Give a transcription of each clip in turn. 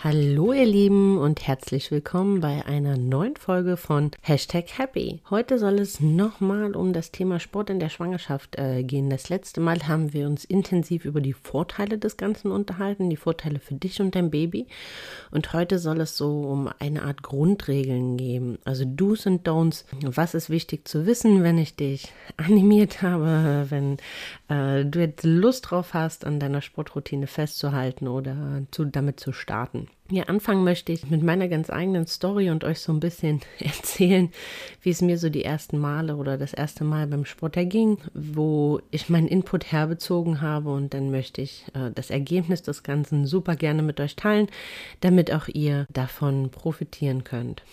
Hallo ihr Lieben und herzlich willkommen bei einer neuen Folge von Hashtag Happy. Heute soll es nochmal um das Thema Sport in der Schwangerschaft äh, gehen. Das letzte Mal haben wir uns intensiv über die Vorteile des Ganzen unterhalten, die Vorteile für dich und dein Baby. Und heute soll es so um eine Art Grundregeln geben. Also Do's und Don'ts. Was ist wichtig zu wissen, wenn ich dich animiert habe, wenn äh, du jetzt Lust drauf hast, an deiner Sportroutine festzuhalten oder zu, damit zu starten. Ja, anfangen möchte ich mit meiner ganz eigenen Story und euch so ein bisschen erzählen, wie es mir so die ersten Male oder das erste Mal beim Sport erging, wo ich meinen Input herbezogen habe und dann möchte ich äh, das Ergebnis des Ganzen super gerne mit euch teilen, damit auch ihr davon profitieren könnt.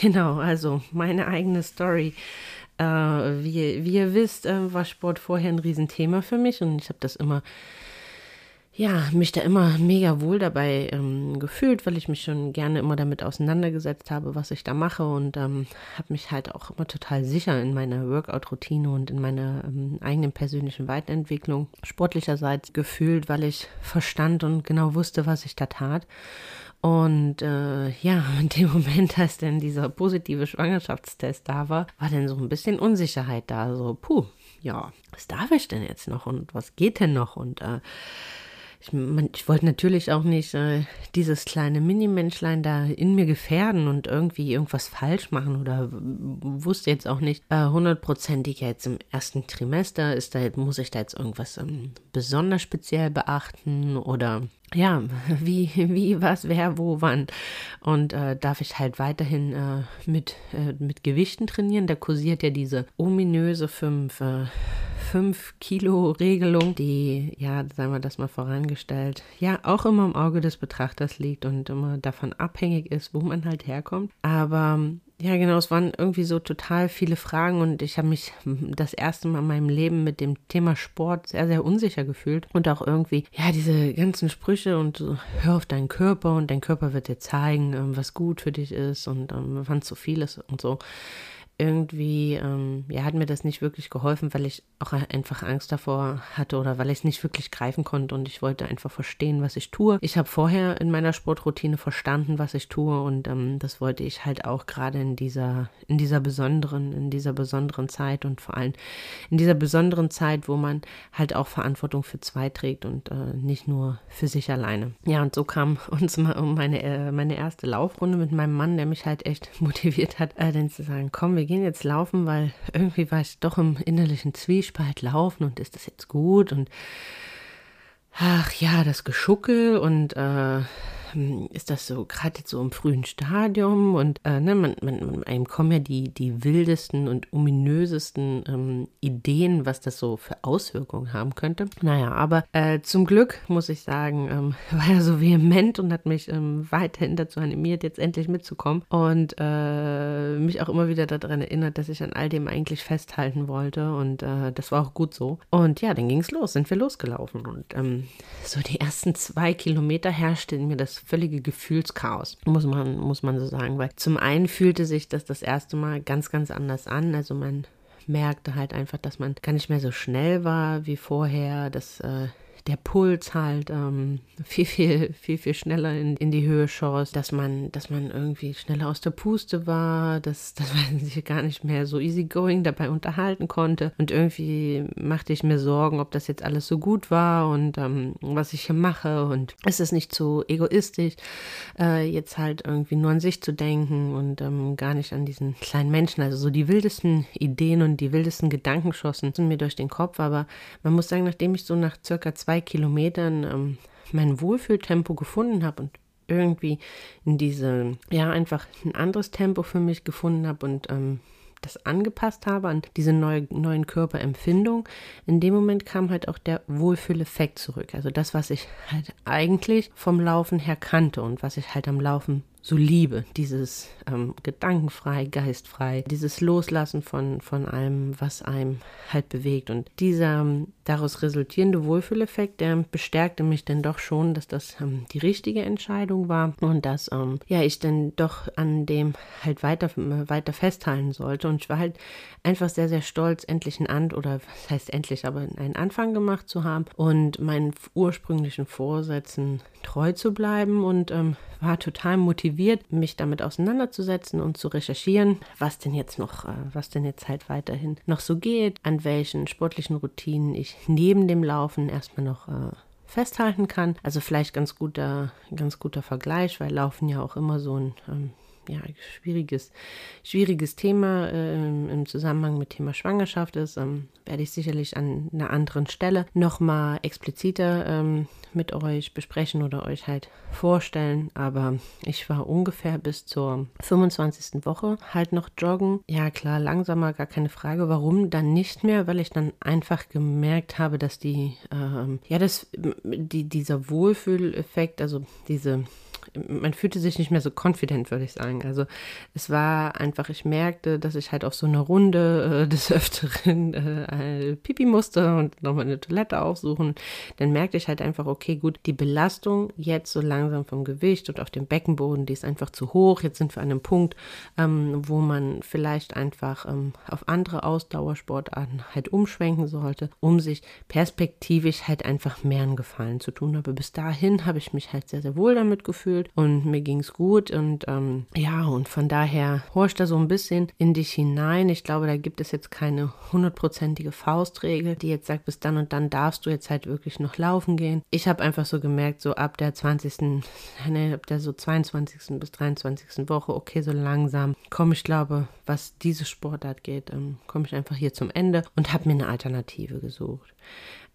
Genau, also meine eigene Story. Äh, wie, wie ihr wisst, äh, war Sport vorher ein Riesenthema für mich und ich habe das immer ja, mich da immer mega wohl dabei ähm, gefühlt, weil ich mich schon gerne immer damit auseinandergesetzt habe, was ich da mache und ähm, habe mich halt auch immer total sicher in meiner Workout-Routine und in meiner ähm, eigenen persönlichen Weiterentwicklung sportlicherseits gefühlt, weil ich verstand und genau wusste, was ich da tat. Und äh, ja, in dem Moment, als dann dieser positive Schwangerschaftstest da war, war dann so ein bisschen Unsicherheit da. So, puh, ja, was darf ich denn jetzt noch und was geht denn noch? Und äh, ich, ich wollte natürlich auch nicht äh, dieses kleine Mini-Menschlein da in mir gefährden und irgendwie irgendwas falsch machen oder wusste jetzt auch nicht äh, hundertprozentig äh, jetzt im ersten Trimester ist da muss ich da jetzt irgendwas ähm, besonders speziell beachten oder ja, wie, wie, was, wer, wo, wann. Und äh, darf ich halt weiterhin äh, mit, äh, mit Gewichten trainieren. Da kursiert ja diese ominöse 5 äh, 5 Kilo Regelung, die, ja, sagen wir das mal vorangestellt, ja, auch immer im Auge des Betrachters liegt und immer davon abhängig ist, wo man halt herkommt. Aber ja, genau, es waren irgendwie so total viele Fragen und ich habe mich das erste Mal in meinem Leben mit dem Thema Sport sehr, sehr unsicher gefühlt und auch irgendwie, ja, diese ganzen Sprüche und so, hör auf deinen Körper und dein Körper wird dir zeigen, ähm, was gut für dich ist und ähm, wann zu viel ist und so irgendwie, ähm, ja, hat mir das nicht wirklich geholfen, weil ich auch einfach Angst davor hatte oder weil ich es nicht wirklich greifen konnte und ich wollte einfach verstehen, was ich tue. Ich habe vorher in meiner Sportroutine verstanden, was ich tue und ähm, das wollte ich halt auch gerade in dieser, in dieser besonderen, in dieser besonderen Zeit und vor allem in dieser besonderen Zeit, wo man halt auch Verantwortung für zwei trägt und äh, nicht nur für sich alleine. Ja, und so kam uns meine, äh, meine erste Laufrunde mit meinem Mann, der mich halt echt motiviert hat, äh, dann zu sagen, komm, wir gehen jetzt laufen, weil irgendwie war ich doch im innerlichen Zwiespalt laufen und ist das jetzt gut? Und ach ja, das Geschuckel und äh, hm, ist das so gerade jetzt so im frühen Stadium und äh, ne, man, man, einem kommen ja die, die wildesten und ominösesten ähm, Ideen, was das so für Auswirkungen haben könnte. Naja, aber äh, zum Glück muss ich sagen, ähm, war er so vehement und hat mich ähm, weiterhin dazu animiert, jetzt endlich mitzukommen und äh, mich auch immer wieder daran erinnert, dass ich an all dem eigentlich festhalten wollte und äh, das war auch gut so. Und ja, dann ging es los, sind wir losgelaufen und so die ersten zwei Kilometer herrschte in mir das völlige Gefühlschaos, muss man, muss man so sagen. Weil zum einen fühlte sich das das erste Mal ganz, ganz anders an. Also man merkte halt einfach, dass man gar nicht mehr so schnell war wie vorher, dass äh, der Puls halt ähm, viel, viel, viel, viel schneller in, in die Höhe schoss, dass man, dass man irgendwie schneller aus der Puste war, dass, dass man sich gar nicht mehr so easygoing dabei unterhalten konnte. Und irgendwie machte ich mir Sorgen, ob das jetzt alles so gut war und ähm, was ich hier mache. Und ist es nicht so egoistisch, äh, jetzt halt irgendwie nur an sich zu denken und ähm, gar nicht an diesen kleinen Menschen. Also so die wildesten Ideen und die wildesten Gedanken schossen mir durch den Kopf. Aber man muss sagen, nachdem ich so nach circa zwei zwei Kilometern ähm, mein Wohlfühltempo gefunden habe und irgendwie in diese, ja, einfach ein anderes Tempo für mich gefunden habe und ähm, das angepasst habe an diese neue, neuen Körperempfindung, in dem Moment kam halt auch der Wohlfühleffekt zurück. Also das, was ich halt eigentlich vom Laufen her kannte und was ich halt am Laufen so liebe, dieses ähm, gedankenfrei, geistfrei, dieses Loslassen von, von allem, was einem halt bewegt. Und dieser ähm, daraus resultierende Wohlfühleffekt, der bestärkte mich dann doch schon, dass das ähm, die richtige Entscheidung war und dass ähm, ja ich dann doch an dem halt weiter, weiter festhalten sollte. Und ich war halt einfach sehr, sehr stolz, endlich ein Ant oder was heißt endlich, aber einen Anfang gemacht zu haben und meinen ursprünglichen Vorsätzen treu zu bleiben und ähm, war total motiviert, mich damit auseinanderzusetzen und zu recherchieren, was denn jetzt noch, äh, was denn jetzt halt weiterhin noch so geht, an welchen sportlichen Routinen ich neben dem Laufen erstmal noch äh, festhalten kann. Also vielleicht ganz guter, ganz guter Vergleich, weil Laufen ja auch immer so ein ähm, ja, schwieriges, schwieriges Thema äh, im Zusammenhang mit Thema Schwangerschaft ist, ähm, werde ich sicherlich an einer anderen Stelle nochmal expliziter ähm, mit euch besprechen oder euch halt vorstellen. Aber ich war ungefähr bis zur 25. Woche halt noch joggen. Ja, klar, langsamer, gar keine Frage. Warum dann nicht mehr? Weil ich dann einfach gemerkt habe, dass die, ähm, ja, das, die, dieser Wohlfühleffekt, also diese man fühlte sich nicht mehr so confident, würde ich sagen. Also es war einfach, ich merkte, dass ich halt auf so einer Runde äh, des Öfteren äh, Pipi musste und nochmal eine Toilette aufsuchen. Dann merkte ich halt einfach, okay, gut, die Belastung jetzt so langsam vom Gewicht und auf dem Beckenboden, die ist einfach zu hoch. Jetzt sind wir an einem Punkt, ähm, wo man vielleicht einfach ähm, auf andere Ausdauersportarten halt umschwenken sollte, um sich perspektivisch halt einfach mehr einen Gefallen zu tun. Aber bis dahin habe ich mich halt sehr, sehr wohl damit gefühlt gefühlt und mir ging es gut und ähm, ja, und von daher horch da so ein bisschen in dich hinein. Ich glaube, da gibt es jetzt keine hundertprozentige Faustregel, die jetzt sagt, bis dann und dann darfst du jetzt halt wirklich noch laufen gehen. Ich habe einfach so gemerkt, so ab der 20., ne, ab der so 22. bis 23. Woche, okay, so langsam komme ich, glaube, was diese Sportart geht, ähm, komme ich einfach hier zum Ende und habe mir eine Alternative gesucht.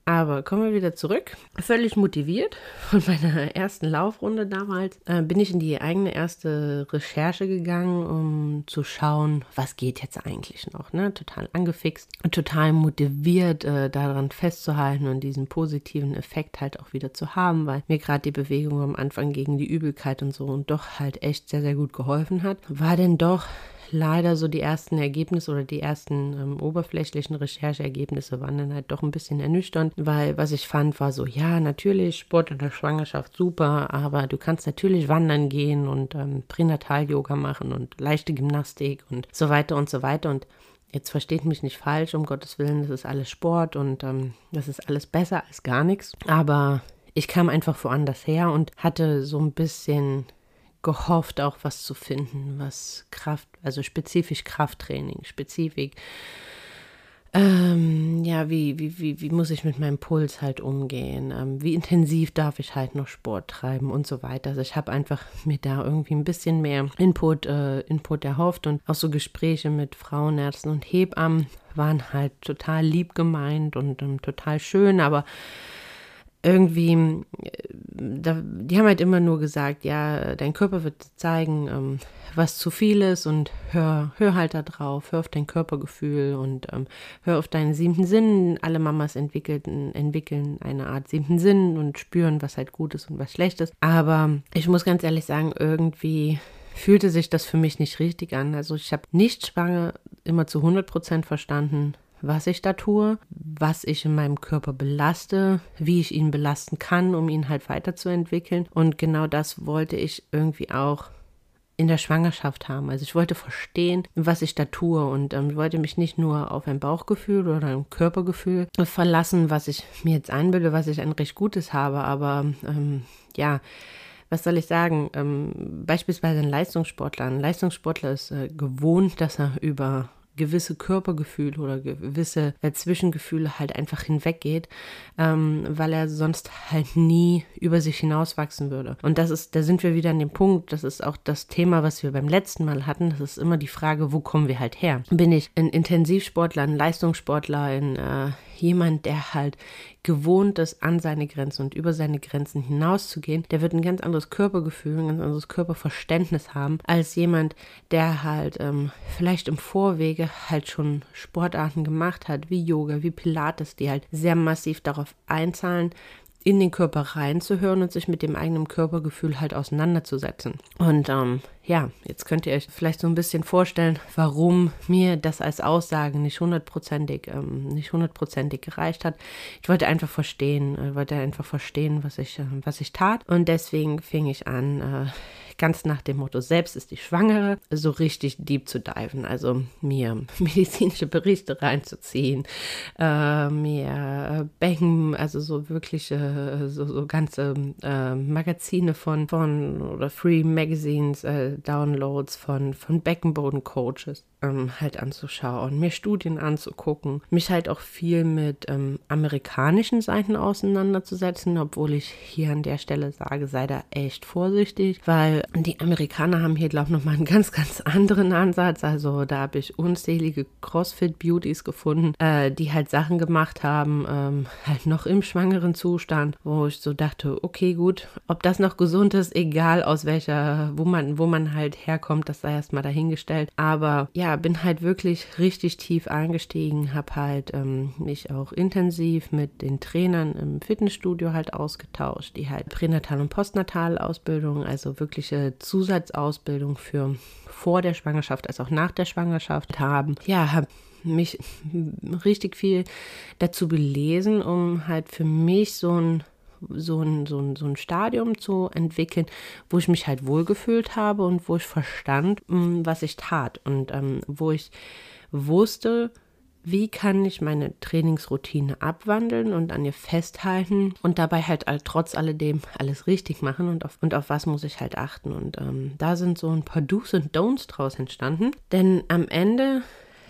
Aber kommen wir wieder zurück. Völlig motiviert von meiner ersten Laufrunde damals äh, bin ich in die eigene erste Recherche gegangen, um zu schauen, was geht jetzt eigentlich noch. Ne? Total angefixt und total motiviert, äh, daran festzuhalten und diesen positiven Effekt halt auch wieder zu haben, weil mir gerade die Bewegung am Anfang gegen die Übelkeit und so und doch halt echt sehr, sehr gut geholfen hat. War denn doch leider so die ersten Ergebnisse oder die ersten ähm, oberflächlichen Rechercheergebnisse waren dann halt doch ein bisschen ernüchternd, weil was ich fand, war so, ja, natürlich, Sport in der Schwangerschaft super, aber du kannst natürlich wandern gehen und ähm, Pränatal-Yoga machen und leichte Gymnastik und so weiter und so weiter und Jetzt versteht mich nicht falsch, um Gottes Willen, das ist alles Sport und ähm, das ist alles besser als gar nichts. Aber ich kam einfach woanders her und hatte so ein bisschen gehofft, auch was zu finden, was Kraft, also spezifisch Krafttraining, spezifisch, ähm, ja, wie, wie, wie, wie muss ich mit meinem Puls halt umgehen, ähm, wie intensiv darf ich halt noch Sport treiben und so weiter. Also ich habe einfach mir da irgendwie ein bisschen mehr Input, äh, Input erhofft und auch so Gespräche mit Frauenärzten und Hebammen waren halt total lieb gemeint und ähm, total schön, aber irgendwie, äh, da, die haben halt immer nur gesagt, ja, dein Körper wird zeigen, ähm, was zu viel ist und hör, hör halt da drauf, hör auf dein Körpergefühl und ähm, hör auf deinen siebten Sinn. Alle Mamas entwickeln, entwickeln eine Art siebten Sinn und spüren, was halt gut ist und was schlecht ist. Aber ich muss ganz ehrlich sagen, irgendwie fühlte sich das für mich nicht richtig an. Also ich habe nicht schwanger immer zu 100 Prozent verstanden, was ich da tue, was ich in meinem Körper belaste, wie ich ihn belasten kann, um ihn halt weiterzuentwickeln. Und genau das wollte ich irgendwie auch in der Schwangerschaft haben. Also ich wollte verstehen, was ich da tue und ähm, wollte mich nicht nur auf ein Bauchgefühl oder ein Körpergefühl verlassen, was ich mir jetzt einbilde, was ich ein recht Gutes habe, aber ähm, ja, was soll ich sagen? Ähm, beispielsweise ein Leistungssportler. Ein Leistungssportler ist äh, gewohnt, dass er über gewisse Körpergefühle oder gewisse äh, Zwischengefühle halt einfach hinweggeht, ähm, weil er sonst halt nie über sich hinauswachsen würde. Und das ist, da sind wir wieder an dem Punkt, das ist auch das Thema, was wir beim letzten Mal hatten, das ist immer die Frage, wo kommen wir halt her? Bin ich ein Intensivsportler, ein Leistungssportler, ein äh, jemand, der halt gewohnt ist, an seine Grenzen und über seine Grenzen hinauszugehen, der wird ein ganz anderes Körpergefühl, ein ganz anderes Körperverständnis haben, als jemand, der halt ähm, vielleicht im Vorwege halt schon Sportarten gemacht hat, wie Yoga, wie Pilates, die halt sehr massiv darauf einzahlen, in den Körper reinzuhören und sich mit dem eigenen Körpergefühl halt auseinanderzusetzen. Und ähm, ja, jetzt könnt ihr euch vielleicht so ein bisschen vorstellen, warum mir das als Aussage nicht hundertprozentig, ähm, nicht hundertprozentig gereicht hat. Ich wollte einfach verstehen, äh, wollte einfach verstehen, was ich, äh, was ich tat. Und deswegen fing ich an, äh, ganz nach dem Motto, selbst ist die Schwangere, so richtig deep zu diven, also mir medizinische Berichte reinzuziehen, äh, mir Becken, also so wirkliche, so, so ganze äh, Magazine von, von oder Free Magazines, äh, Downloads von, von Beckenboden-Coaches ähm, halt anzuschauen, mir Studien anzugucken, mich halt auch viel mit ähm, amerikanischen Seiten auseinanderzusetzen, obwohl ich hier an der Stelle sage, sei da echt vorsichtig, weil die Amerikaner haben hier, glaube ich, nochmal einen ganz, ganz anderen Ansatz. Also da habe ich unzählige CrossFit-Beauties gefunden, äh, die halt Sachen gemacht haben, ähm, halt noch im schwangeren Zustand, wo ich so dachte, okay, gut, ob das noch gesund ist, egal aus welcher, wo man, wo man halt herkommt, das sei erstmal dahingestellt. Aber ja, bin halt wirklich richtig tief eingestiegen, habe halt ähm, mich auch intensiv mit den Trainern im Fitnessstudio halt ausgetauscht, die halt Pränatal- und Postnatal-Ausbildung, also wirkliche Zusatzausbildung für vor der Schwangerschaft als auch nach der Schwangerschaft haben. Ja, habe mich richtig viel dazu belesen, um halt für mich so ein so ein, so, ein, so ein Stadium zu entwickeln, wo ich mich halt wohlgefühlt habe und wo ich verstand, mm, was ich tat und ähm, wo ich wusste, wie kann ich meine Trainingsroutine abwandeln und an ihr festhalten und dabei halt trotz alledem alles richtig machen und auf, und auf was muss ich halt achten. Und ähm, da sind so ein paar Do's und Don'ts draus entstanden. Denn am Ende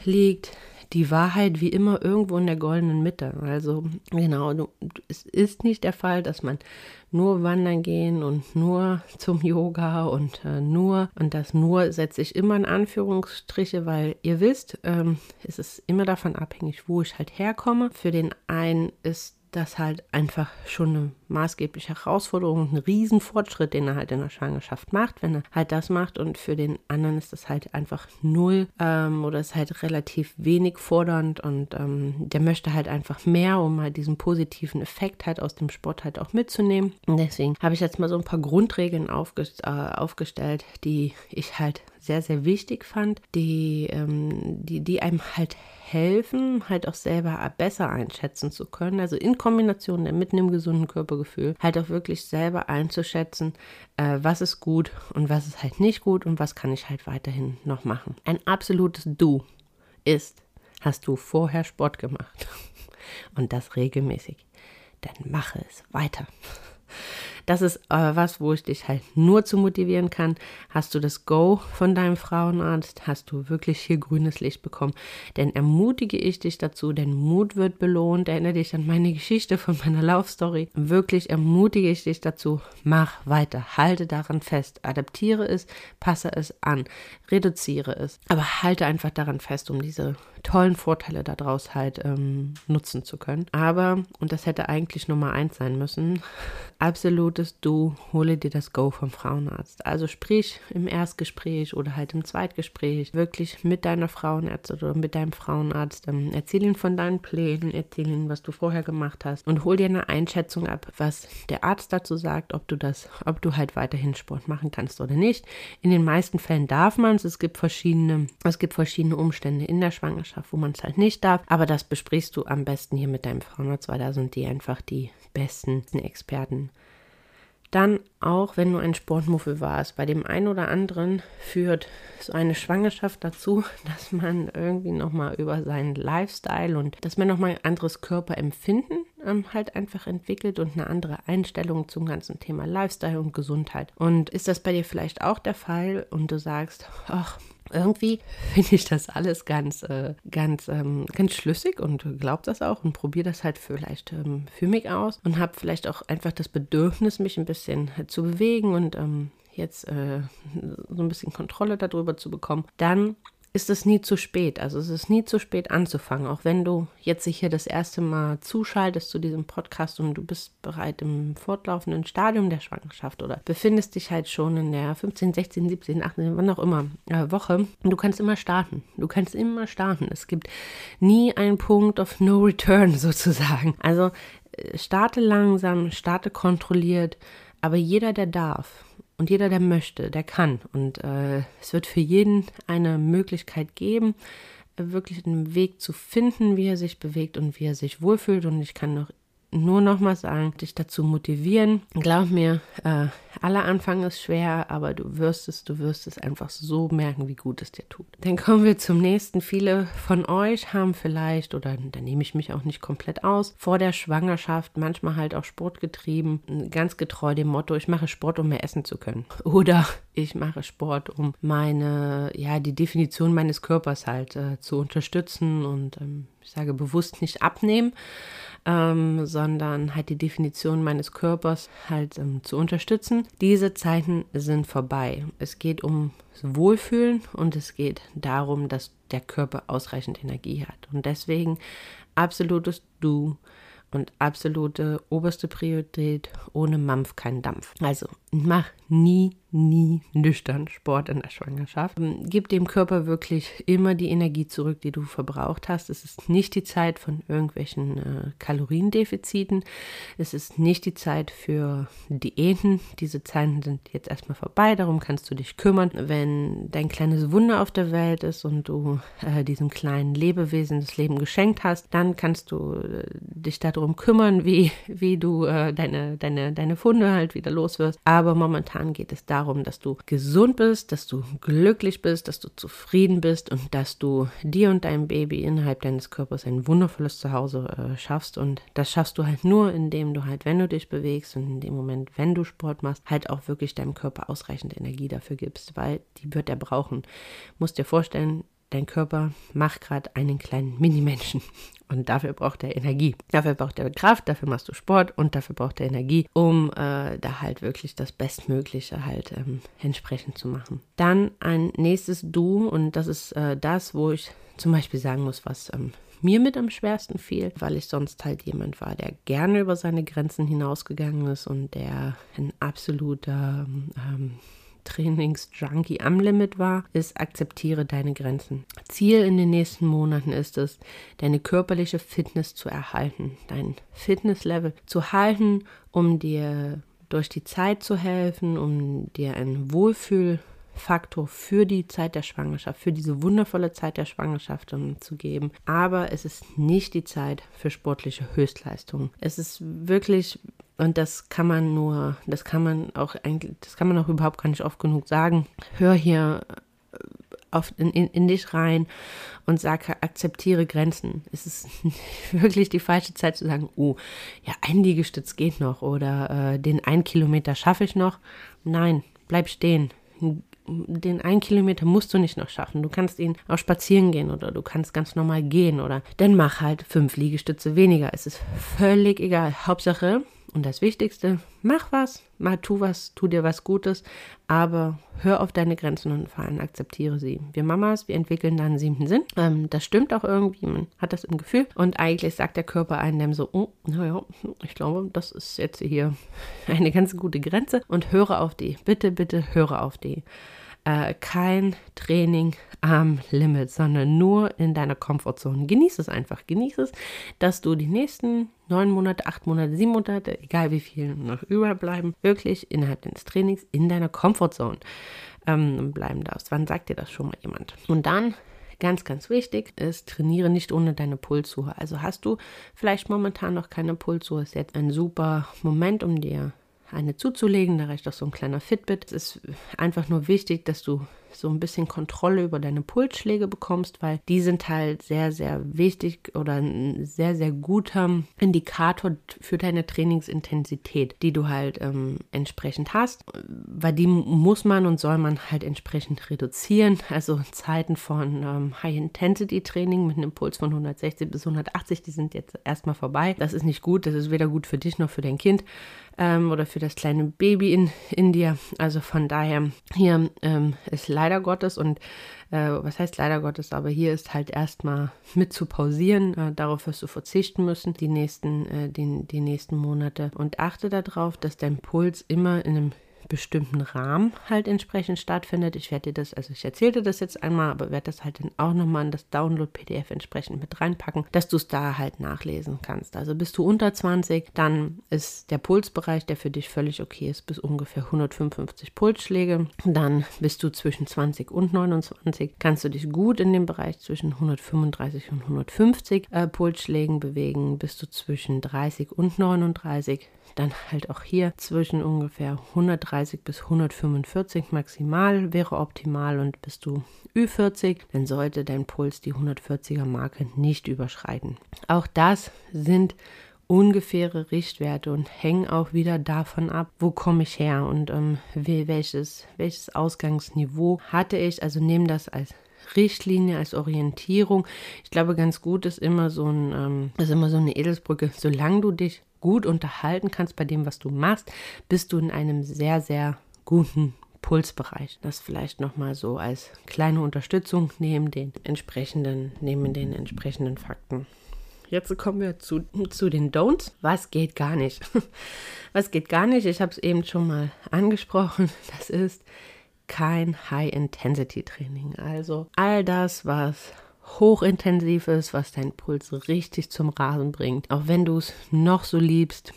liegt die Wahrheit wie immer irgendwo in der goldenen Mitte. Also genau, du, es ist nicht der Fall, dass man nur wandern gehen und nur zum Yoga und äh, nur, und das nur setze ich immer in Anführungsstriche, weil ihr wisst, ähm, es ist immer davon abhängig, wo ich halt herkomme. Für den einen ist das halt einfach schon eine maßgebliche Herausforderung, ein Riesenfortschritt, den er halt in der Schwangerschaft macht, wenn er halt das macht. Und für den anderen ist das halt einfach null ähm, oder ist halt relativ wenig fordernd und ähm, der möchte halt einfach mehr, um halt diesen positiven Effekt halt aus dem Sport halt auch mitzunehmen. Und deswegen habe ich jetzt mal so ein paar Grundregeln aufgest äh, aufgestellt, die ich halt sehr, sehr wichtig fand, die, ähm, die, die einem halt helfen, halt auch selber besser einschätzen zu können. Also in Kombination mit einem gesunden Körpergefühl, halt auch wirklich selber einzuschätzen, äh, was ist gut und was ist halt nicht gut und was kann ich halt weiterhin noch machen. Ein absolutes Du ist, hast du vorher Sport gemacht und das regelmäßig, dann mache es weiter. Das ist äh, was, wo ich dich halt nur zu motivieren kann. Hast du das Go von deinem Frauenarzt? Hast du wirklich hier grünes Licht bekommen? Denn ermutige ich dich dazu, denn Mut wird belohnt. Erinnere dich an meine Geschichte von meiner Laufstory. Wirklich ermutige ich dich dazu. Mach weiter. Halte daran fest. Adaptiere es, passe es an, reduziere es. Aber halte einfach daran fest, um diese tollen Vorteile daraus halt ähm, nutzen zu können. Aber, und das hätte eigentlich Nummer eins sein müssen, absolutes Du, hole dir das Go vom Frauenarzt. Also sprich im Erstgespräch oder halt im Zweitgespräch wirklich mit deiner Frauenärztin oder mit deinem Frauenarzt. Ähm, erzähl ihnen von deinen Plänen, erzähl ihnen, was du vorher gemacht hast und hol dir eine Einschätzung ab, was der Arzt dazu sagt, ob du das, ob du halt weiterhin Sport machen kannst oder nicht. In den meisten Fällen darf man es. Es gibt verschiedene, es gibt verschiedene Umstände in der Schwangerschaft, wo man es halt nicht darf. Aber das besprichst du am besten hier mit deinem Frauenarzt, weil da sind die einfach die besten Experten dann auch, wenn du ein Sportmuffel warst, bei dem einen oder anderen führt so eine Schwangerschaft dazu, dass man irgendwie nochmal über seinen Lifestyle und dass man nochmal ein anderes Körperempfinden ähm, halt einfach entwickelt und eine andere Einstellung zum ganzen Thema Lifestyle und Gesundheit. Und ist das bei dir vielleicht auch der Fall und du sagst, ach, irgendwie finde ich das alles ganz, äh, ganz, ähm, ganz schlüssig und glaube das auch und probiere das halt vielleicht ähm, für mich aus und habe vielleicht auch einfach das Bedürfnis, mich ein bisschen halt zu bewegen und ähm, jetzt äh, so ein bisschen Kontrolle darüber zu bekommen, dann ist es nie zu spät. Also es ist nie zu spät anzufangen. Auch wenn du jetzt hier das erste Mal zuschaltest zu diesem Podcast und du bist bereit im fortlaufenden Stadium der Schwangerschaft oder befindest dich halt schon in der 15, 16, 17, 18, wann auch immer äh, Woche. Du kannst immer starten. Du kannst immer starten. Es gibt nie einen Punkt of no return sozusagen. Also starte langsam, starte kontrolliert, aber jeder, der darf und jeder, der möchte, der kann. Und äh, es wird für jeden eine Möglichkeit geben, wirklich einen Weg zu finden, wie er sich bewegt und wie er sich wohlfühlt. Und ich kann noch nur noch mal sagen, dich dazu motivieren. Glaub mir, äh, aller Anfang ist schwer, aber du wirst es, du wirst es einfach so merken, wie gut es dir tut. Dann kommen wir zum nächsten. Viele von euch haben vielleicht, oder da nehme ich mich auch nicht komplett aus, vor der Schwangerschaft manchmal halt auch Sport getrieben, ganz getreu dem Motto, ich mache Sport, um mehr essen zu können. Oder ich mache Sport, um meine, ja, die Definition meines Körpers halt äh, zu unterstützen und ähm, ich sage bewusst nicht abnehmen ähm, sondern halt die Definition meines Körpers halt ähm, zu unterstützen. Diese Zeiten sind vorbei. Es geht um Wohlfühlen und es geht darum, dass der Körper ausreichend Energie hat. Und deswegen absolutes Du und absolute oberste Priorität ohne Mampf kein Dampf. Also mach nie, nie nüchtern Sport in der Schwangerschaft. Ähm, gib dem Körper wirklich immer die Energie zurück, die du verbraucht hast. Es ist nicht die Zeit von irgendwelchen äh, Kaloriendefiziten. Es ist nicht die Zeit für Diäten. Diese Zeiten sind jetzt erstmal vorbei. Darum kannst du dich kümmern. Wenn dein kleines Wunder auf der Welt ist und du äh, diesem kleinen Lebewesen das Leben geschenkt hast, dann kannst du äh, dich darum kümmern, wie, wie du äh, deine, deine, deine Funde halt wieder los wirst. Aber momentan geht es darum, dass du gesund bist, dass du glücklich bist, dass du zufrieden bist und dass du dir und deinem Baby innerhalb deines Körpers ein wundervolles Zuhause äh, schaffst. Und das schaffst du halt nur, indem du halt, wenn du dich bewegst und in dem Moment, wenn du Sport machst, halt auch wirklich deinem Körper ausreichend Energie dafür gibst, weil die wird er brauchen. Musst dir vorstellen, dein Körper macht gerade einen kleinen Mini-Menschen. Und dafür braucht er Energie. Dafür braucht er Kraft, dafür machst du Sport und dafür braucht er Energie, um äh, da halt wirklich das Bestmögliche halt ähm, entsprechend zu machen. Dann ein nächstes Du und das ist äh, das, wo ich zum Beispiel sagen muss, was ähm, mir mit am schwersten fiel, weil ich sonst halt jemand war, der gerne über seine Grenzen hinausgegangen ist und der ein absoluter ähm, Trainingsjunkie am Limit war, ist, akzeptiere deine Grenzen. Ziel in den nächsten Monaten ist es, deine körperliche Fitness zu erhalten, dein Fitnesslevel zu halten, um dir durch die Zeit zu helfen, um dir ein Wohlfühl Faktor für die Zeit der Schwangerschaft, für diese wundervolle Zeit der Schwangerschaft zu geben. Aber es ist nicht die Zeit für sportliche Höchstleistungen. Es ist wirklich, und das kann man nur, das kann man auch eigentlich, das kann man auch überhaupt gar nicht oft genug sagen. Hör hier äh, auf, in, in, in, dich rein und sage, akzeptiere Grenzen. Es ist wirklich die falsche Zeit zu sagen, oh, ja, ein Liegestütz geht noch oder äh, den ein Kilometer schaffe ich noch. Nein, bleib stehen den einen Kilometer musst du nicht noch schaffen. Du kannst ihn auch spazieren gehen oder du kannst ganz normal gehen oder dann mach halt fünf Liegestütze weniger. Es ist völlig egal. Hauptsache, und das Wichtigste, mach was, mal tu was, tu dir was Gutes, aber hör auf deine Grenzen und vor allem akzeptiere sie. Wir Mamas, wir entwickeln da einen siebten Sinn. Ähm, das stimmt auch irgendwie, man hat das im Gefühl. Und eigentlich sagt der Körper einem so, oh, naja, ich glaube, das ist jetzt hier eine ganz gute Grenze und höre auf die. Bitte, bitte, höre auf die äh, kein Training am Limit, sondern nur in deiner Komfortzone. Genieß es einfach. Genieß es, dass du die nächsten neun Monate, acht Monate, sieben Monate, egal wie viel noch überbleiben, wirklich innerhalb deines Trainings in deiner Komfortzone ähm, bleiben darfst. Wann sagt dir das schon mal jemand? Und dann Ganz, ganz wichtig ist, trainiere nicht ohne deine Pulsuhr. Also hast du vielleicht momentan noch keine Pulsuhr, ist jetzt ein super Moment, um dir eine zuzulegen. Da reicht auch so ein kleiner Fitbit. Es ist einfach nur wichtig, dass du so ein bisschen Kontrolle über deine Pulsschläge bekommst, weil die sind halt sehr, sehr wichtig oder ein sehr, sehr guter Indikator für deine Trainingsintensität, die du halt ähm, entsprechend hast, weil die muss man und soll man halt entsprechend reduzieren. Also Zeiten von ähm, High-Intensity-Training mit einem Puls von 160 bis 180, die sind jetzt erstmal vorbei. Das ist nicht gut, das ist weder gut für dich noch für dein Kind ähm, oder für das kleine Baby in, in dir. Also von daher, hier ähm, ist leider Gottes und äh, was heißt leider Gottes, aber hier ist halt erstmal mit zu pausieren. Äh, darauf wirst du verzichten müssen, die nächsten, äh, die, die nächsten Monate. Und achte darauf, dass dein Puls immer in einem bestimmten Rahmen halt entsprechend stattfindet. Ich werde dir das, also ich erzähle dir das jetzt einmal, aber werde das halt dann auch nochmal in das Download-PDF entsprechend mit reinpacken, dass du es da halt nachlesen kannst. Also bist du unter 20, dann ist der Pulsbereich, der für dich völlig okay ist, bis ungefähr 155 Pulsschläge. Dann bist du zwischen 20 und 29, kannst du dich gut in dem Bereich zwischen 135 und 150 äh, Pulsschlägen bewegen. Bist du zwischen 30 und 39, dann halt auch hier zwischen ungefähr 130 bis 145 maximal wäre optimal und bist du Ü40, dann sollte dein Puls die 140er Marke nicht überschreiten. Auch das sind ungefähre Richtwerte und hängen auch wieder davon ab, wo komme ich her und ähm, welches, welches Ausgangsniveau hatte ich. Also nehme das als Richtlinie, als Orientierung. Ich glaube, ganz gut ist immer so ein, ähm, ist immer so eine Edelsbrücke. Solange du dich gut unterhalten kannst bei dem, was du machst, bist du in einem sehr, sehr guten Pulsbereich. Das vielleicht nochmal so als kleine Unterstützung neben den entsprechenden, neben den entsprechenden Fakten. Jetzt kommen wir zu, zu den Don'ts. Was geht gar nicht? Was geht gar nicht? Ich habe es eben schon mal angesprochen. Das ist kein High-Intensity-Training. Also all das, was hochintensiv ist, was deinen Puls richtig zum Rasen bringt. Auch wenn du es noch so liebst,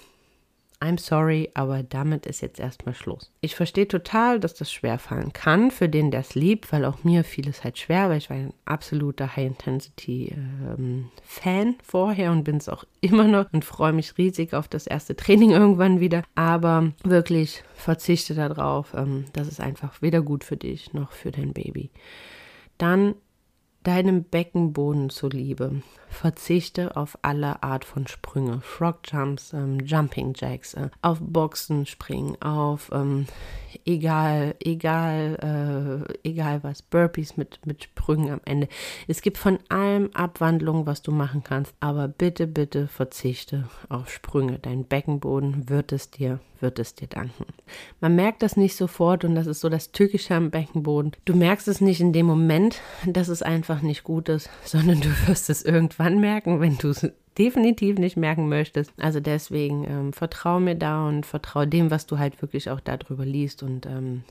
I'm sorry, aber damit ist jetzt erstmal Schluss. Ich verstehe total, dass das schwer fallen kann für den, der es liebt, weil auch mir fiel es halt schwer, weil ich war ein absoluter High-Intensity-Fan ähm, vorher und bin es auch immer noch und freue mich riesig auf das erste Training irgendwann wieder. Aber wirklich verzichte darauf. Ähm, das ist einfach weder gut für dich noch für dein Baby. Dann deinem Beckenboden zuliebe, verzichte auf alle Art von Sprünge, Frog Jumps, ähm, Jumping Jacks, äh, auf Boxen springen, auf ähm, egal, egal, äh, egal was, Burpees mit, mit Sprüngen am Ende. Es gibt von allem Abwandlungen, was du machen kannst, aber bitte, bitte verzichte auf Sprünge. Dein Beckenboden wird es dir, wird es dir danken. Man merkt das nicht sofort und das ist so das Tückische am Beckenboden. Du merkst es nicht in dem Moment, dass es einfach nicht gut ist, sondern du wirst es irgendwann merken, wenn du es definitiv nicht merken möchtest. Also deswegen ähm, vertrau mir da und vertrau dem, was du halt wirklich auch darüber liest und ähm,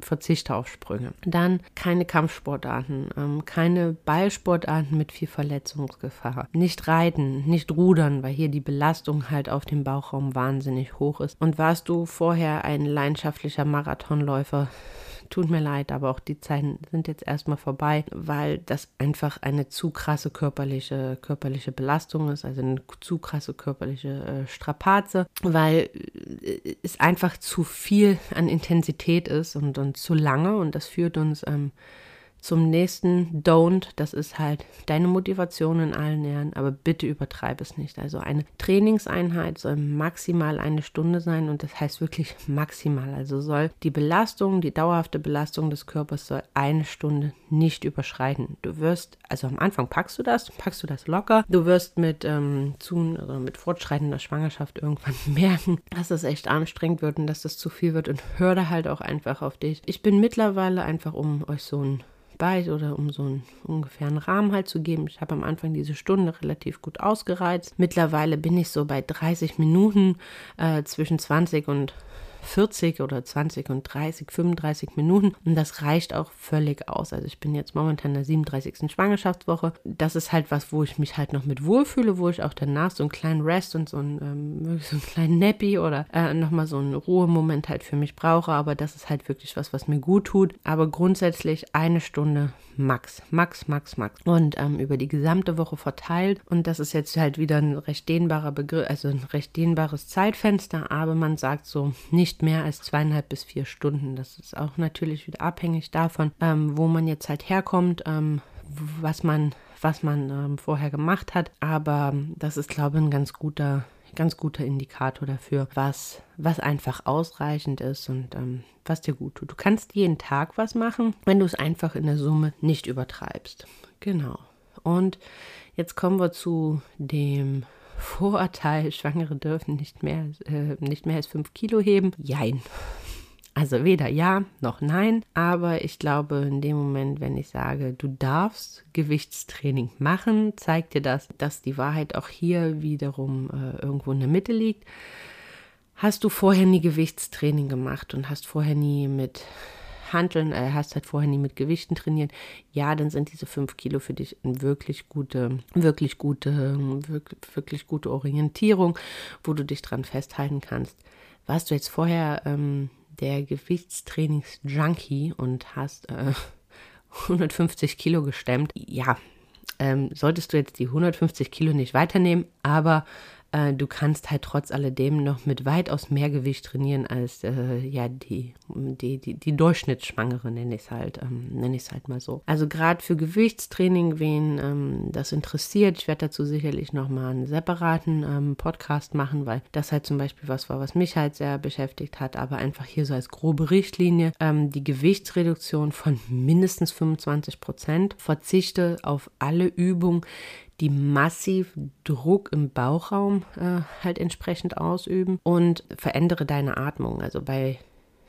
verzichte auf Sprünge. Dann keine Kampfsportarten, ähm, keine Ballsportarten mit viel Verletzungsgefahr. Nicht reiten, nicht rudern, weil hier die Belastung halt auf dem Bauchraum wahnsinnig hoch ist. Und warst du vorher ein leidenschaftlicher Marathonläufer, tut mir leid, aber auch die Zeiten sind jetzt erstmal vorbei, weil das einfach eine zu krasse körperliche, körperliche Belastung ist, also eine zu krasse körperliche äh, Strapaze, weil äh, es einfach zu viel an Intensität ist und, und zu lange und das führt uns ähm, zum nächsten Don't, das ist halt deine Motivation in allen Ehren, aber bitte übertreibe es nicht. Also eine Trainingseinheit soll maximal eine Stunde sein und das heißt wirklich maximal. Also soll die Belastung, die dauerhafte Belastung des Körpers soll eine Stunde nicht überschreiten. Du wirst, also am Anfang packst du das, packst du das locker. Du wirst mit ähm, zu, also mit fortschreitender Schwangerschaft irgendwann merken, dass es echt anstrengend wird und dass das zu viel wird und hör da halt auch einfach auf dich. Ich bin mittlerweile einfach, um euch so ein bei oder um so einen ungefähren Rahmen halt zu geben. Ich habe am Anfang diese Stunde relativ gut ausgereizt. Mittlerweile bin ich so bei 30 Minuten äh, zwischen 20 und 40 oder 20 und 30, 35 Minuten und das reicht auch völlig aus. Also ich bin jetzt momentan in der 37. Schwangerschaftswoche. Das ist halt was, wo ich mich halt noch mit wohlfühle, wo ich auch danach so einen kleinen Rest und so einen, ähm, so einen kleinen Nappy oder äh, nochmal so einen Ruhemoment halt für mich brauche. Aber das ist halt wirklich was, was mir gut tut. Aber grundsätzlich eine Stunde max, max, max, max. Und ähm, über die gesamte Woche verteilt. Und das ist jetzt halt wieder ein recht dehnbarer Begriff, also ein recht dehnbares Zeitfenster. Aber man sagt so nicht nicht mehr als zweieinhalb bis vier Stunden. Das ist auch natürlich wieder abhängig davon, ähm, wo man jetzt halt herkommt, ähm, was man, was man ähm, vorher gemacht hat. Aber das ist, glaube ich, ein ganz guter, ganz guter Indikator dafür, was, was einfach ausreichend ist und ähm, was dir gut tut. Du kannst jeden Tag was machen, wenn du es einfach in der Summe nicht übertreibst. Genau. Und jetzt kommen wir zu dem Vorurteil, Schwangere dürfen nicht mehr, äh, nicht mehr als fünf Kilo heben. Jein. Also weder ja noch nein, aber ich glaube, in dem Moment, wenn ich sage, du darfst Gewichtstraining machen, zeigt dir das, dass die Wahrheit auch hier wiederum äh, irgendwo in der Mitte liegt. Hast du vorher nie Gewichtstraining gemacht und hast vorher nie mit Handeln, äh, hast halt vorher nie mit Gewichten trainiert, ja, dann sind diese fünf Kilo für dich eine wirklich gute, wirklich gute, wirklich, wirklich gute Orientierung, wo du dich dran festhalten kannst. Warst du jetzt vorher ähm, der Gewichtstrainings-Junkie und hast äh, 150 Kilo gestemmt, ja, ähm, solltest du jetzt die 150 Kilo nicht weiternehmen, aber äh, du kannst halt trotz alledem noch mit weitaus mehr Gewicht trainieren als äh, ja die, die, die, die Durchschnittsschwangere, nenne ich es halt, ähm, nenne ich es halt mal so. Also gerade für Gewichtstraining, wen ähm, das interessiert, ich werde dazu sicherlich nochmal einen separaten ähm, Podcast machen, weil das halt zum Beispiel was war, was mich halt sehr beschäftigt hat, aber einfach hier so als grobe Richtlinie, ähm, die Gewichtsreduktion von mindestens 25 Prozent, verzichte auf alle Übungen, die massiv Druck im Bauchraum äh, halt entsprechend ausüben und verändere deine Atmung. Also bei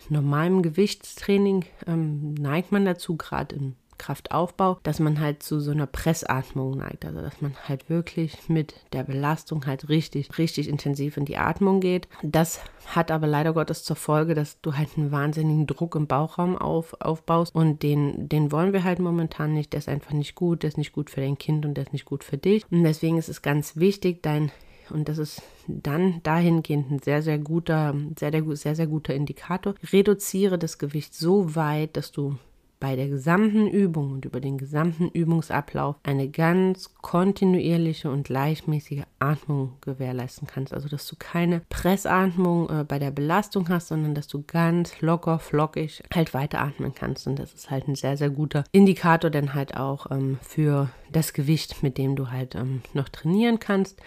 normalem Gewichtstraining ähm, neigt man dazu, gerade im Kraftaufbau, dass man halt zu so einer Pressatmung neigt. Also dass man halt wirklich mit der Belastung halt richtig, richtig intensiv in die Atmung geht. Das hat aber leider Gottes zur Folge, dass du halt einen wahnsinnigen Druck im Bauchraum auf, aufbaust und den, den wollen wir halt momentan nicht. Der ist einfach nicht gut, der ist nicht gut für dein Kind und der ist nicht gut für dich. Und deswegen ist es ganz wichtig, dein und das ist dann dahingehend ein sehr, sehr guter, sehr, sehr, sehr guter Indikator. Reduziere das Gewicht so weit, dass du bei der gesamten Übung und über den gesamten Übungsablauf eine ganz kontinuierliche und gleichmäßige Atmung gewährleisten kannst. Also, dass du keine Pressatmung äh, bei der Belastung hast, sondern dass du ganz locker, flockig halt weiteratmen kannst. Und das ist halt ein sehr, sehr guter Indikator, denn halt auch ähm, für das Gewicht, mit dem du halt ähm, noch trainieren kannst.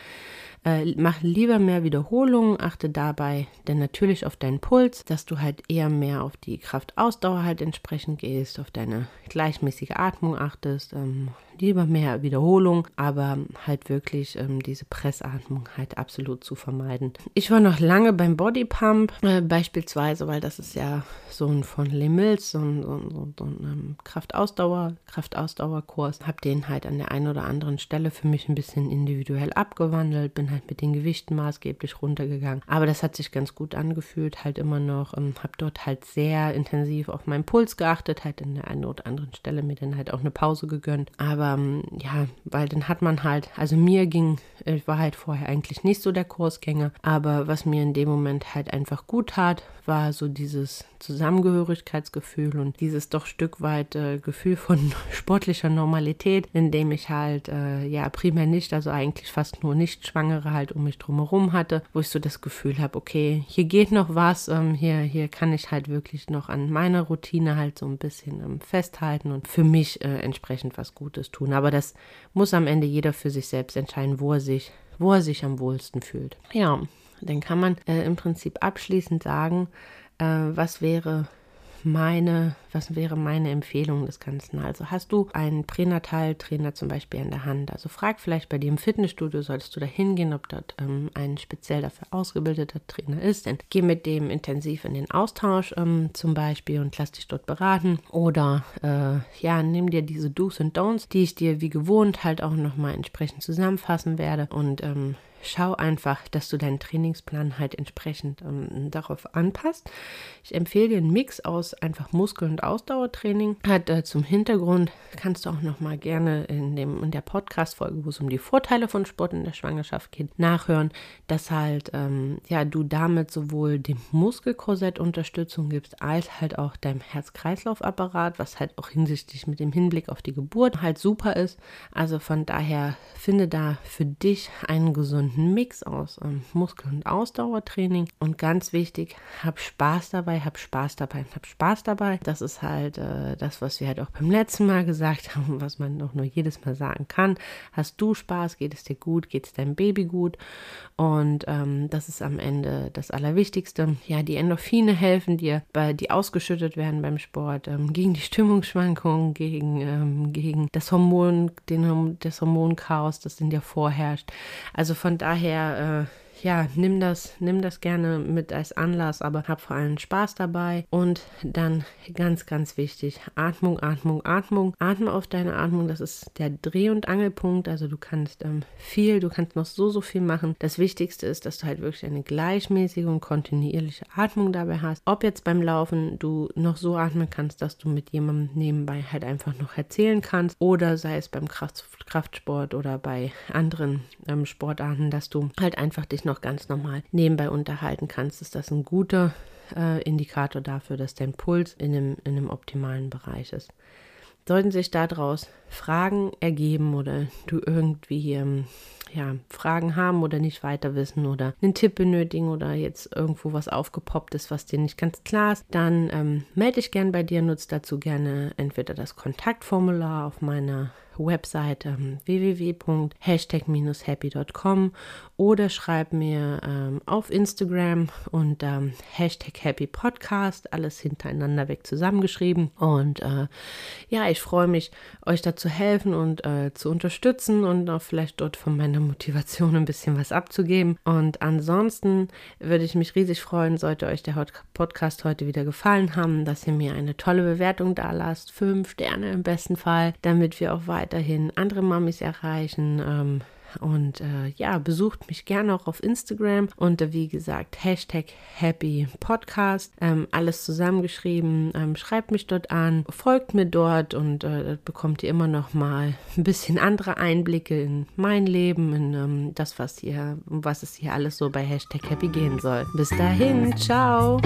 Äh, mach lieber mehr Wiederholungen, achte dabei denn natürlich auf deinen Puls, dass du halt eher mehr auf die Kraftausdauer halt entsprechend gehst, auf deine gleichmäßige Atmung achtest, ähm, lieber mehr Wiederholung, aber halt wirklich ähm, diese Pressatmung halt absolut zu vermeiden. Ich war noch lange beim Bodypump äh, beispielsweise, weil das ist ja so ein von Les Mills, so ein, so so so ein ähm, Kraftausdauer, Kraftausdauerkurs. Hab den halt an der einen oder anderen Stelle für mich ein bisschen individuell abgewandelt, bin halt mit den Gewichten maßgeblich runtergegangen. Aber das hat sich ganz gut angefühlt, halt immer noch. Ähm, hab dort halt sehr intensiv auf meinen Puls geachtet, halt an der einen oder anderen Stelle mir dann halt auch eine Pause gegönnt. Aber aber ähm, ja, weil dann hat man halt, also mir ging, ich war halt vorher eigentlich nicht so der Kursgänger, aber was mir in dem Moment halt einfach gut tat, war so dieses Zusammengehörigkeitsgefühl und dieses doch Stück weit äh, Gefühl von sportlicher Normalität, in dem ich halt äh, ja primär nicht, also eigentlich fast nur nicht Schwangere halt um mich drumherum hatte, wo ich so das Gefühl habe, okay, hier geht noch was, ähm, hier, hier kann ich halt wirklich noch an meiner Routine halt so ein bisschen ähm, festhalten und für mich äh, entsprechend was Gutes tun. Aber das muss am Ende jeder für sich selbst entscheiden, wo er sich, wo er sich am wohlsten fühlt. Ja, dann kann man äh, im Prinzip abschließend sagen, äh, was wäre meine, was wäre meine Empfehlung des Ganzen? Also hast du einen Pränataltrainer zum Beispiel in der Hand? Also frag vielleicht bei dir im Fitnessstudio, solltest du da hingehen, ob dort ähm, ein speziell dafür ausgebildeter Trainer ist. Dann geh mit dem intensiv in den Austausch ähm, zum Beispiel und lass dich dort beraten. Oder äh, ja, nimm dir diese Do's und Don'ts, die ich dir wie gewohnt halt auch nochmal entsprechend zusammenfassen werde und ähm, schau einfach, dass du deinen Trainingsplan halt entsprechend ähm, darauf anpasst. Ich empfehle dir einen Mix aus einfach Muskel- und Ausdauertraining. Hat äh, zum Hintergrund, kannst du auch noch mal gerne in, dem, in der Podcast-Folge, wo es um die Vorteile von Sport in der Schwangerschaft geht, nachhören, dass halt, ähm, ja, du damit sowohl dem Muskelkorsett Unterstützung gibst, als halt auch deinem Herz-Kreislauf-Apparat, was halt auch hinsichtlich mit dem Hinblick auf die Geburt halt super ist. Also von daher finde da für dich einen gesunden ein Mix aus ähm, Muskel- und Ausdauertraining. Und ganz wichtig, hab Spaß dabei, hab Spaß dabei, hab Spaß dabei. Das ist halt äh, das, was wir halt auch beim letzten Mal gesagt haben, was man auch nur jedes Mal sagen kann. Hast du Spaß? Geht es dir gut? Geht es deinem Baby gut? Und ähm, das ist am Ende das Allerwichtigste. Ja, die Endorphine helfen dir, bei, die ausgeschüttet werden beim Sport, ähm, gegen die Stimmungsschwankungen, gegen, ähm, gegen das Hormon, den, das Hormonchaos, das in dir vorherrscht. Also von daher, äh, ja, nimm das, nimm das gerne mit als Anlass, aber hab vor allem Spaß dabei. Und dann ganz, ganz wichtig, Atmung, Atmung, Atmung. Atme auf deine Atmung, das ist der Dreh- und Angelpunkt. Also du kannst ähm, viel, du kannst noch so, so viel machen. Das Wichtigste ist, dass du halt wirklich eine gleichmäßige und kontinuierliche Atmung dabei hast. Ob jetzt beim Laufen du noch so atmen kannst, dass du mit jemandem nebenbei halt einfach noch erzählen kannst oder sei es beim Kraft Kraftsport oder bei anderen ähm, Sportarten, dass du halt einfach dich noch ganz normal nebenbei unterhalten kannst, ist das ein guter äh, Indikator dafür, dass dein Puls in einem, in einem optimalen Bereich ist. Sollten sich daraus Fragen ergeben oder du irgendwie ähm, ja, Fragen haben oder nicht weiter wissen oder einen Tipp benötigen oder jetzt irgendwo was aufgepoppt ist, was dir nicht ganz klar ist, dann ähm, melde dich gern bei dir, nutze dazu gerne entweder das Kontaktformular auf meiner Website ähm, www.hashtag-happy.com oder schreib mir ähm, auf Instagram unter ähm, Hashtag Happy Podcast, alles hintereinander weg zusammengeschrieben. Und äh, ja, ich freue mich, euch da zu helfen und äh, zu unterstützen und auch vielleicht dort von meiner Motivation ein bisschen was abzugeben. Und ansonsten würde ich mich riesig freuen, sollte euch der Podcast heute wieder gefallen haben, dass ihr mir eine tolle Bewertung da lasst. Fünf Sterne im besten Fall, damit wir auch weiterhin andere Mamis erreichen. Ähm, und äh, ja, besucht mich gerne auch auf Instagram unter, wie gesagt, Hashtag Happy Podcast. Ähm, alles zusammengeschrieben. Ähm, schreibt mich dort an, folgt mir dort und äh, bekommt ihr immer noch mal ein bisschen andere Einblicke in mein Leben, in ähm, das, was hier, was es hier alles so bei Hashtag Happy gehen soll. Bis dahin, ciao!